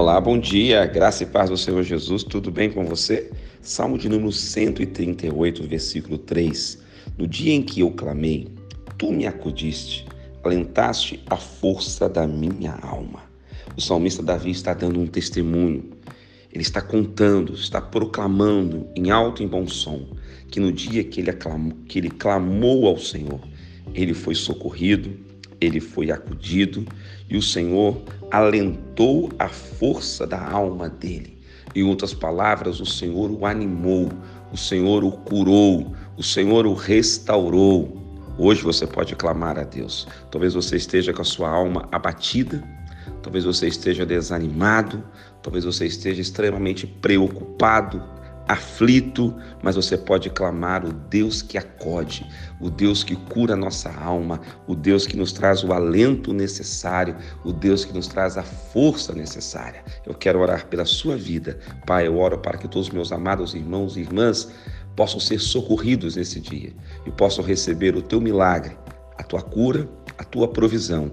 Olá, bom dia, graça e paz do Senhor Jesus, tudo bem com você? Salmo de número 138, versículo 3. No dia em que eu clamei, tu me acudiste, alentaste a força da minha alma. O salmista Davi está dando um testemunho. Ele está contando, está proclamando em alto e bom som que no dia que ele, aclamou, que ele clamou ao Senhor, ele foi socorrido, ele foi acudido e o Senhor alentou a força da alma dele. Em outras palavras, o Senhor o animou, o Senhor o curou, o Senhor o restaurou. Hoje você pode clamar a Deus. Talvez você esteja com a sua alma abatida, talvez você esteja desanimado, talvez você esteja extremamente preocupado, aflito, mas você pode clamar o Deus que acode, o Deus que cura a nossa alma, o Deus que nos traz o alento necessário, o Deus que nos traz a força necessária. Eu quero orar pela sua vida. Pai, eu oro para que todos os meus amados irmãos e irmãs possam ser socorridos nesse dia e possam receber o teu milagre, a tua cura, a tua provisão